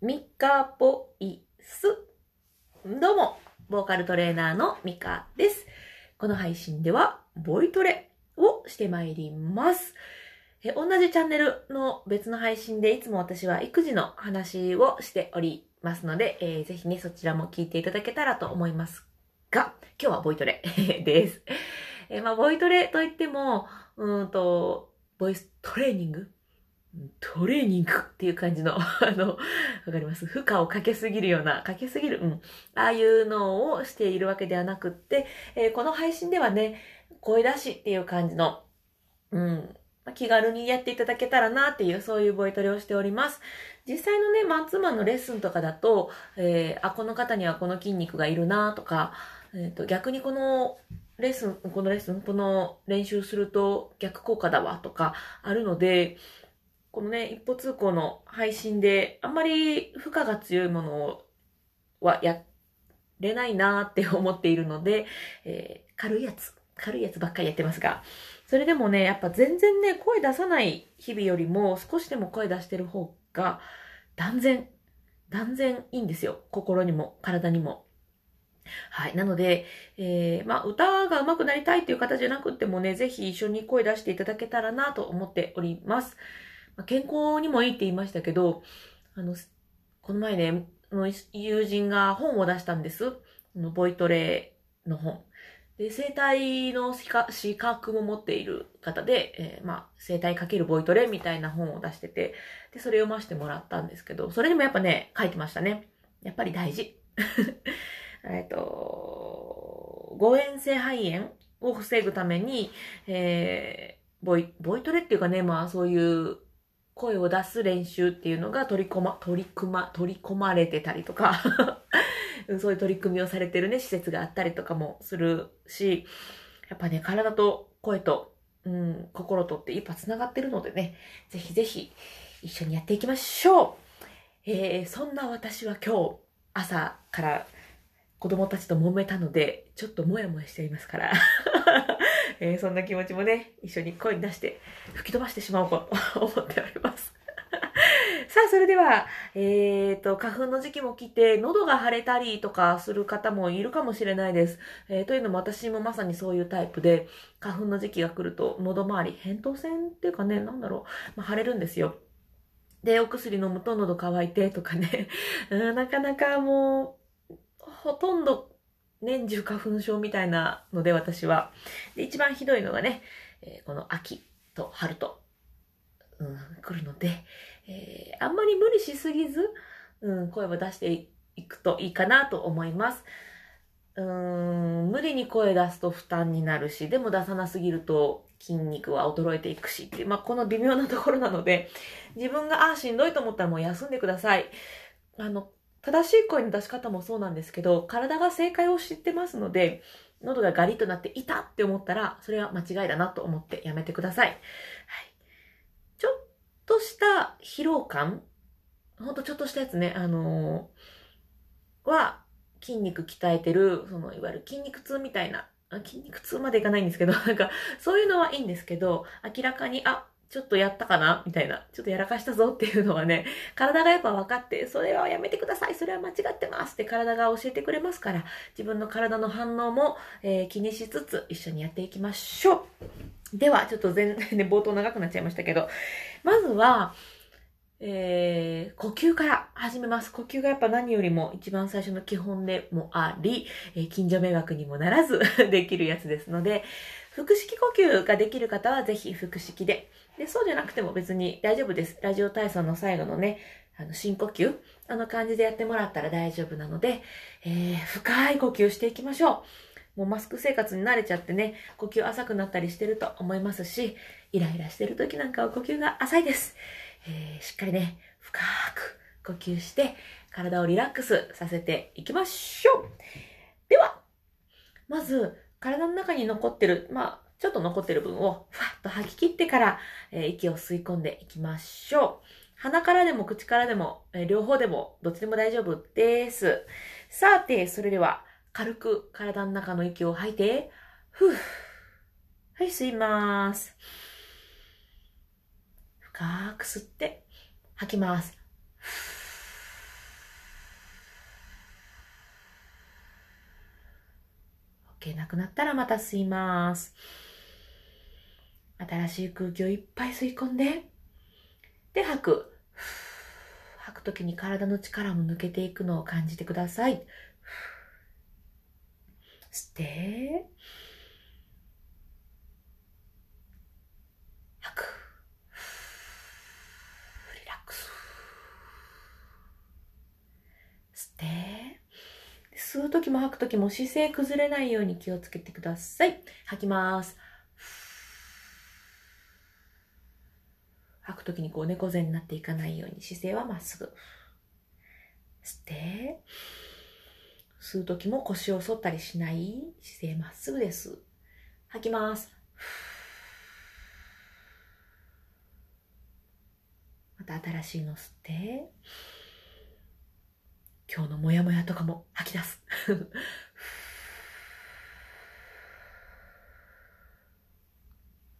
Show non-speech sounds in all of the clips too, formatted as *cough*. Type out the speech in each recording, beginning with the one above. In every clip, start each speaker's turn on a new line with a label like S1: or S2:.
S1: ミカボイス。どうも、ボーカルトレーナーのミカです。この配信では、ボイトレをしてまいります。え同じチャンネルの別の配信でいつも私は育児の話をしておりますので、えーぜひね、そちらも聞いていただけたらと思いますが、今日はボイトレ *laughs* です。えまあ、ボイトレといっても、うんと、ボイストレーニングトレーニングっていう感じの、*laughs* あの、わかります？負荷をかけすぎるような、かけすぎる、うん。ああいうのをしているわけではなくって、えーこの配信ではね、声出しっていう感じの、うん、気軽にやっていただけたらなっていう、そういうボイトレをしております。実際のね、マンツーマンのレッスンとかだと、えーあ、この方にはこの筋肉がいるなとか、えっ、と、逆にこのレッスン、このレッスン、この練習すると逆効果だわとかあるので、このね、一歩通行の配信で、あんまり負荷が強いものはやれないなーって *laughs* 思っているので、えー軽いやつ、軽いやつばっかりやってますが、それでもね、やっぱ全然ね、声出さない日々よりも少しでも声出してる方が断然、断然いいんですよ。心にも体にも。はい。なので、えーまあ、歌が上手くなりたいっていう方じゃなくてもね、ぜひ一緒に声出していただけたらなと思っております。ま健康にもいいって言いましたけど、あの、この前ね、友人が本を出したんです。のボイトレの本。で、生体の資格も持っている方で、えーまあ、生体かけるボイトレみたいな本を出してて、で、それ読ませてもらったんですけど、それでもやっぱね、書いてましたね。やっぱり大事。*laughs* えっと、誤嚥性肺炎を防ぐために、えーボイ、ボイトレっていうかね、まあそういう声を出す練習っていうのが取り込ま、取り組ま、取り込まれてたりとか、*laughs* そういう取り組みをされてるね、施設があったりとかもするし、やっぱね、体と声と、うん、心とって一発繋がってるのでね、ぜひぜひ一緒にやっていきましょう。えー、そんな私は今日朝から子供たちと揉めたので、ちょっともやもやしていますから、えーそんな気持ちもね、一緒に声に出して吹き飛ばしてしまおうと *laughs* 思っております。*laughs* さあ、それでは、えーと、花粉の時期も来て、喉が腫れたりとかする方もいるかもしれないです。えーというのも私もまさにそういうタイプで、花粉の時期が来ると喉周り、扁桃腺っていうかね、なんだろう、まあ、腫れるんですよ。で、お薬飲むと喉乾いてとかね、*laughs* うんなかなかもう、ほとんど年中花粉症みたいなので私は。で、一番ひどいのがね、えーこの秋と春と、うん、来るので、えーあんまり無理しすぎず、うん、声を出していくといいかなと思います。うーん、無理に声出すと負担になるし、でも出さなすぎると筋肉は衰えていくしっていう、まあ、この微妙なところなので、自分が、あーしんどいと思ったらもう休んでください。あの、正しい声の出し方もそうなんですけど、体が正解を知ってますので、喉がガリッとなって、いたって思ったら、それは間違いだなと思ってやめてください。はい。ちょっとした疲労感ほんとちょっとしたやつね、あのーは、筋肉鍛えてる、その、いわゆる筋肉痛みたいな、筋肉痛までいかないんですけど、なんか、そういうのはいいんですけど、明らかに、あ、ちょっとやったかな？みたいな。ちょっとやらかしたぞっていうのはね、体がやっぱ分かって、それはやめてください。それは間違ってますって体が教えてくれますから、自分の体の反応も、えー気にしつつ一緒にやっていきましょう。では、ちょっと全然 *laughs* ね、冒頭長くなっちゃいましたけど、まずは、えー、呼吸から始めます。呼吸がやっぱ何よりも一番最初の基本でもあり、えー近所迷惑にもならず *laughs* できるやつですので、腹式呼吸ができる方はぜひ腹式で。で、そうじゃなくても別に大丈夫です。ラジオ体操の最後のね、あの、深呼吸あの感じでやってもらったら大丈夫なので、えー、深い呼吸していきましょう。もうマスク生活に慣れちゃってね、呼吸浅くなったりしてると思いますし、イライラしてる時なんかは呼吸が浅いです。えーしっかりね、深く呼吸して、体をリラックスさせていきましょう。では、まず、体の中に残ってる、まあ、ちょっと残ってる分を、ふわっと吐き切ってから、えー息を吸い込んでいきましょう。鼻からでも口からでも、えー両方でも、どっちでも大丈夫です。さて、それでは、軽く体の中の息を吐いて、ふう。はい、吸います。深く吸って、吐きます。OK なくなったらまた吸います。新しい空気をいっぱい吸い込んで、で、吐く。*sighs* 吐くときに体の力も抜けていくのを感じてください。*sighs* 吸って、吐く。リラックス。吸って、吸うときも吐くときも姿勢崩れないように気をつけてください。吐きます。吐くときにこう猫背になっていかないように姿勢はまっすぐ。吸って、吸うときも腰を反ったりしない姿勢まっすぐです。吐きます。また新しいの吸って、今日のモヤモヤとかも吐き出す。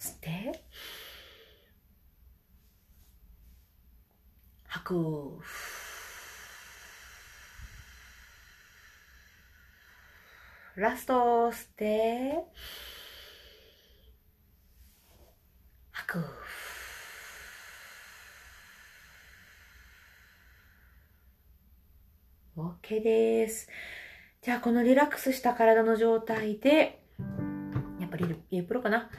S1: 吸って、吐く。ラスト、吸って、吐く。OK です。じゃあ、このリラックスした体の状態で、やっぱりリプロかな？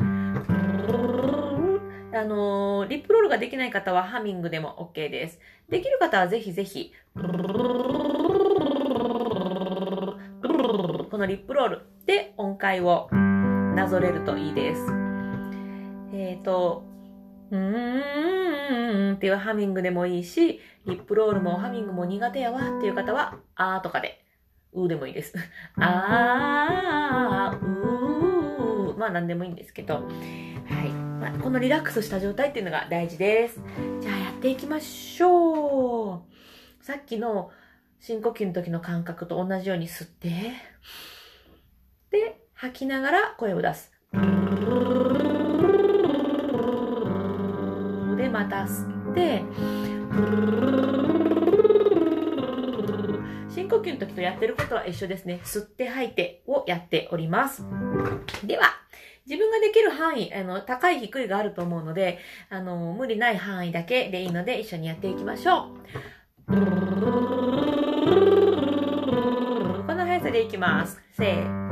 S1: あのー、リップロールができない方はハミングでも OK です。できる方はぜひぜひ、このリップロールで音階をなぞれるといいです。えっ、ー、と、うーんっていうハミングでもいいし、リップロールもハミングも苦手やわっていう方は、あーとかで、うーでもいいです。あー、うー、まあ何でもいいんですけど、はい。まあ、このリラックスした状態っていうのが大事です。じゃあやっていきましょう。さっきの深呼吸の時の感覚と同じように吸って、で、吐きながら声を出す。で、また吸って、深呼吸の時とやってることは一緒ですね。吸って吐いてをやっております。では、自分ができる範囲、あの、高い低いがあると思うので、あの、無理ない範囲だけでいいので一緒にやっていきましょう。この速さでいきます。せー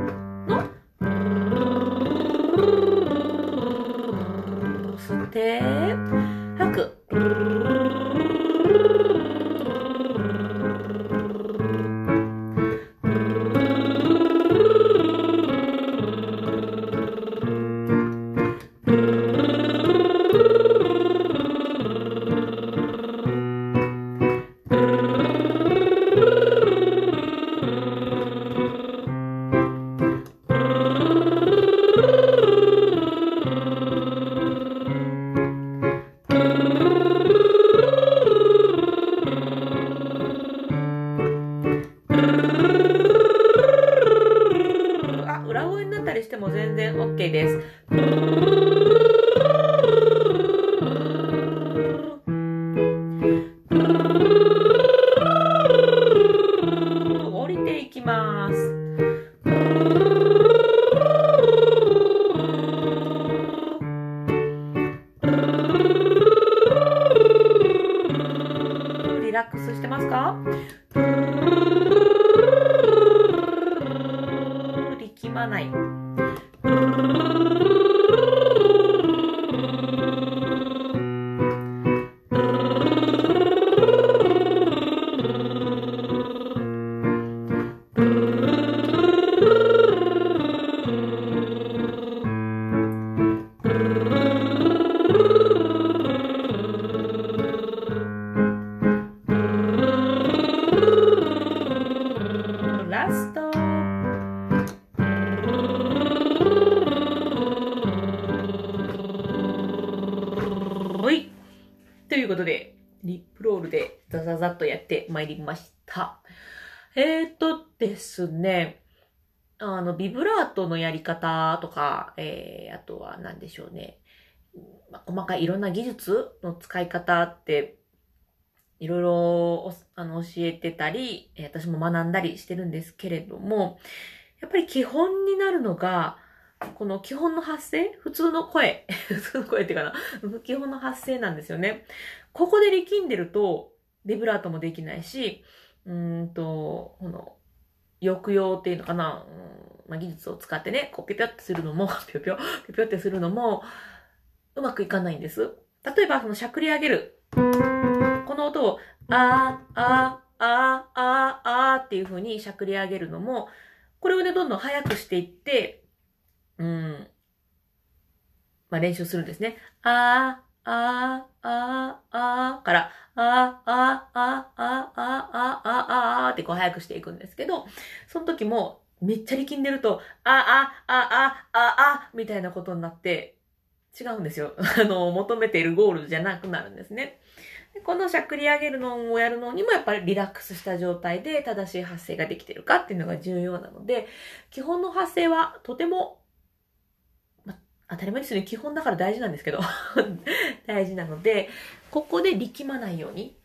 S1: 力まない。ってまいりました。えーとですね、あの、ビブラートのやり方とか、えー、あとは何でしょうね。まあ細かいいろんな技術の使い方って、いろいろあの教えてたり、私も学んだりしてるんですけれども、やっぱり基本になるのが、この基本の発声？普通の声。*laughs* 普通の声っていうかな。基本の発声なんですよね。ここで力んでると、ビブラートもできないし、うんと、この、抑揚っていうのかな、まあ、技術を使ってね、こうピョピョってするのも、ピョピョ、ピョピョってするのも、うまくいかないんです。例えば、そのしゃくり上げる。この音を、あー、あー、あー、あー、あーっていう風にしゃくり上げるのも、これをね、どんどん速くしていって、うん、まあ、練習するんですね。あー、あー、あー、あーから、あー、あー、あー、あー、あー、あー、あーってこう早くしていくんですけど、その時もめっちゃ力んでると、あー、あー、あ、あ、あ、あ、みたいなことになって、違うんですよ。*laughs* あの、求めているゴールじゃなくなるんですね。このしゃくり上げるのをやるのにもやっぱりリラックスした状態で正しい発声ができてるかっていうのが重要なので、基本の発声はとても、当たり前ですね。基本だから大事なんですけど *laughs* 大事なので、ここで力まないように。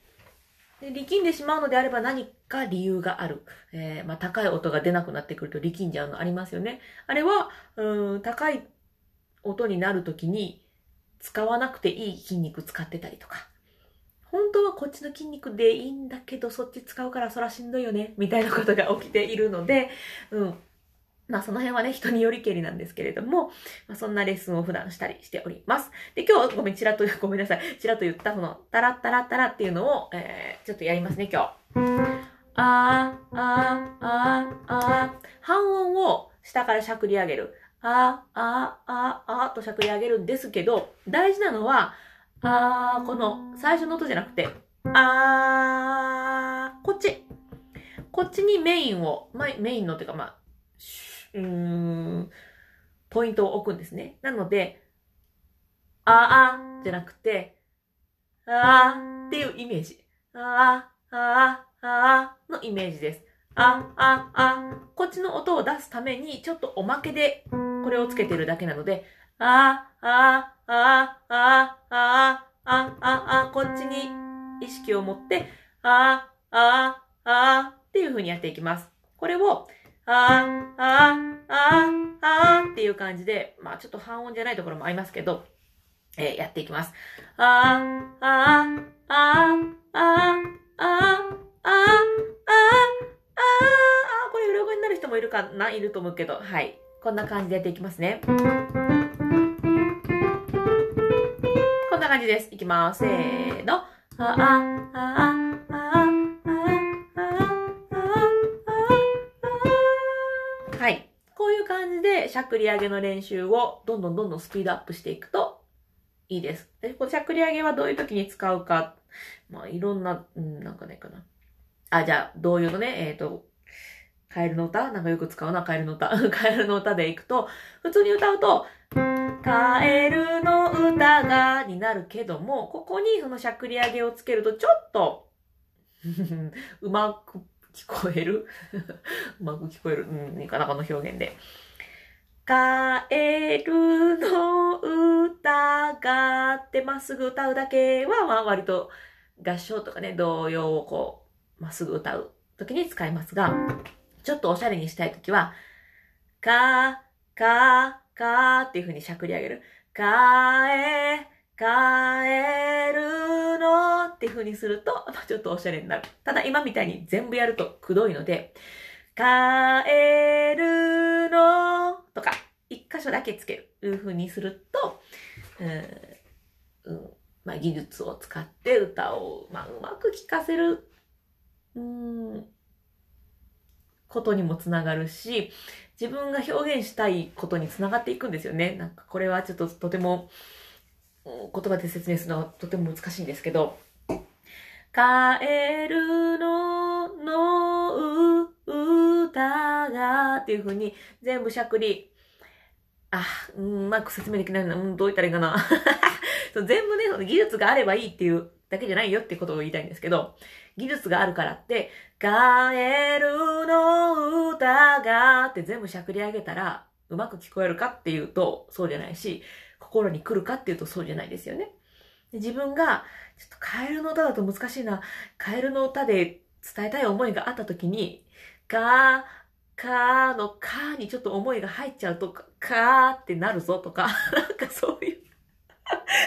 S1: で力んでしまうのであれば何か理由がある。えー、まあ、高い音が出なくなってくると力んじゃうのありますよね。あれは、うん、高い音になるときに使わなくていい筋肉使ってたりとか。本当はこっちの筋肉でいいんだけど、そっち使うからそらしんどいよね、みたいなことが起きているので、うん。まあその辺はね、人によりけりなんですけれども、まあそんなレッスンを普段したりしております。で、今日、ごめん、ちらっと、ごめんなさい、ちらっと言ったその、タラッタラッタラっていうのを、えー、ちょっとやりますね、今日。あー、あー、あー、あー。半音を下からしゃくり上げる。あー、あー、あー、あーとしゃくり上げるんですけど、大事なのは、あー、この最初の音じゃなくて、あー、こっち。こっちにメインを、まメインのっていうか、まあ、うーん、ポイントを置くんですね。なので、あー、あじゃなくて、あーっていうイメージ。あー、あー、あーのイメージです。あ、あ、あ、こっちの音を出すために、ちょっとおまけでこれをつけてるだけなので、あ、あ、あ、あ、あ、あ、あ、あ、こっちに意識を持って、あ、あ、あ、っていう風にやっていきます。これを、あ、あ、あ、あっていう感じで、まあちょっと半音じゃないところもありますけど、えー、やっていきます。あ、あ、あ、あ、あ、あ、あ、あ、これ裏声になる人もいるかな、いると思うけど、はい。こんな感じでやっていきますね。こんな感じです。いきます。せーの。あ、あ、あ、あ、で、しゃくり上げの練習をどんどんどんどんスピードアップしていくといいです。で、このしゃくり上げはどういう時に使うか、まあ、いろんな、うん、なんかないかな。あ、じゃあ、同様のね、えっ、ー、と、カエルの歌？なんかよく使うな、カエルの歌。*laughs* カエルの歌でいくと、普通に歌うと、カエルの歌がになるけども、ここにそのしゃくり上げをつけると、ちょっと *laughs* うまく聞こえる？*laughs* うまく聞こえる？うん、いいかな、この表現で。カエルの歌がってまっすぐ歌うだけは、まあ割と合唱とかね、童謡をこう、まっすぐ歌う時に使いますが、ちょっとおしゃれにしたい時は、か、か、かっていう風にしゃくり上げる。かえ、かえるのっていう風にすると、ちょっとおしゃれになる。ただ今みたいに全部やるとくどいので、かえるのとか、一箇所だけつける。いう風にすると、うん、うん、まあ、技術を使って歌を、まあ、うまく聴かせる、うん、ことにもつながるし、自分が表現したいことにつながっていくんですよね。なんかこれはちょっととても言葉で説明するのはとても難しいんですけど、カエルののっていう風に全部しゃくり、あ、うん、うまく説明できないな。うん、どう言ったらいいかな。*laughs* そう全部ね、技術があればいいっていうだけじゃないよってことを言いたいんですけど、技術があるからって、カエルの歌がって全部しゃくり上げたら、うまく聞こえるかっていうと、そうじゃないし、心に来るかっていうとそうじゃないですよね。で自分が、ちょっとカエルの歌だと難しいな、カエルの歌で伝えたい思いがあった時に、カかーのかーにちょっと思いが入っちゃうと、かかーってなるぞとか、*laughs* なんかそういう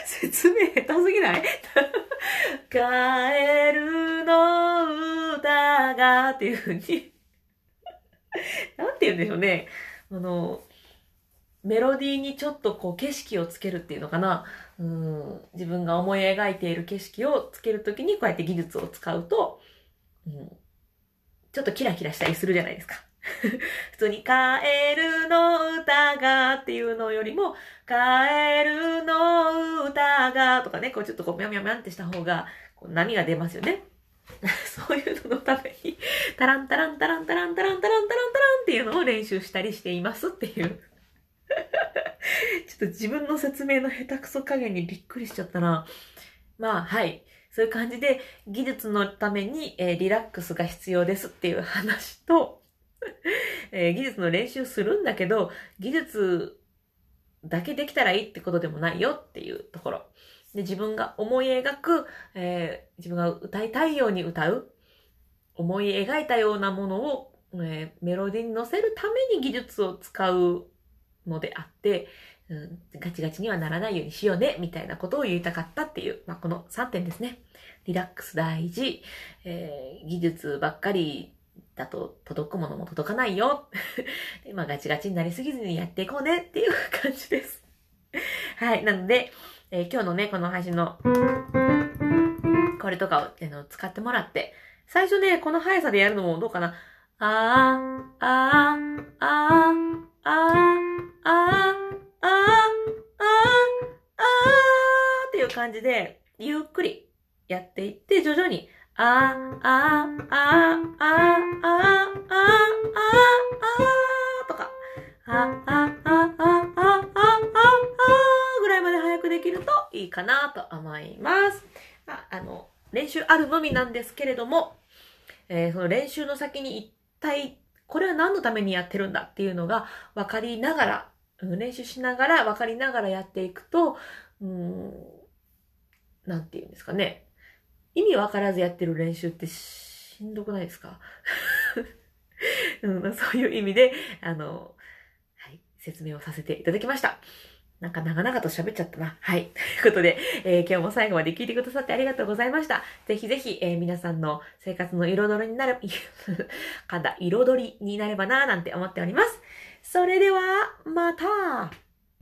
S1: 説明下手すぎない？*laughs* カエルの歌がっていうふうになんて言うんでしょうね。あの、メロディーにちょっとこう景色をつけるっていうのかな。うん自分が思い描いている景色をつけるときにこうやって技術を使うと、うん、ちょっとキラキラしたりするじゃないですか。*laughs* 普通にカエルの歌がっていうのよりも、カエルの歌がとかね、こうちょっとこうミャミャミャンってした方が、波が出ますよね。*laughs* そういうののために、タランタランタランタランタランタランタランタランっていうのを練習したりしていますっていう。*laughs* ちょっと自分の説明の下手くそ加減にびっくりしちゃったな。まあ、はい。そういう感じで、技術のために、えー、リラックスが必要ですっていう話と、*laughs* えー、技術の練習するんだけど、技術だけできたらいいってことでもないよっていうところ。で自分が思い描く、えー、自分が歌いたいように歌う、思い描いたようなものを、えー、メロディーに乗せるために技術を使うのであって、うん、ガチガチにはならないようにしようね、みたいなことを言いたかったっていう、まあ、この3点ですね。リラックス大事、えー、技術ばっかりだと届くものも届かないよ。*laughs* でまあ、ガチガチになりすぎずにやっていこうねっていう感じです。*laughs* はい。なので、えー、今日のね、この配信の、これとかを、えの使ってもらって、最初ね、この速さでやるのもどうかな。あー、あー、あー、あー、あー、あー、あー、あーっていう感じで、ゆっくりやっていって、徐々に、あー、あー、あ、あ、あ、あ、あ、とか、あ、あ、あ、あ、あ、あ、ぐらいまで早くできるといいかなと思います。まあ、あの、練習あるのみなんですけれども、えー、その練習の先に一体これは何のためにやってるんだっていうのが分かりながら、練習しながら分かりながらやっていくと、うん、なんて言うんですかね。意味分からずやってる練習ってしんどくないですか、*laughs* うん、そういう意味で、あの、はい、説明をさせていただきました。なんか長々と喋っちゃったな。はい。ということで、えー、今日も最後まで聞いてくださってありがとうございました。ぜひぜひ、えー、皆さんの生活の彩りになる、*laughs* かんだ、彩りになればなぁなんて思っております。それでは、また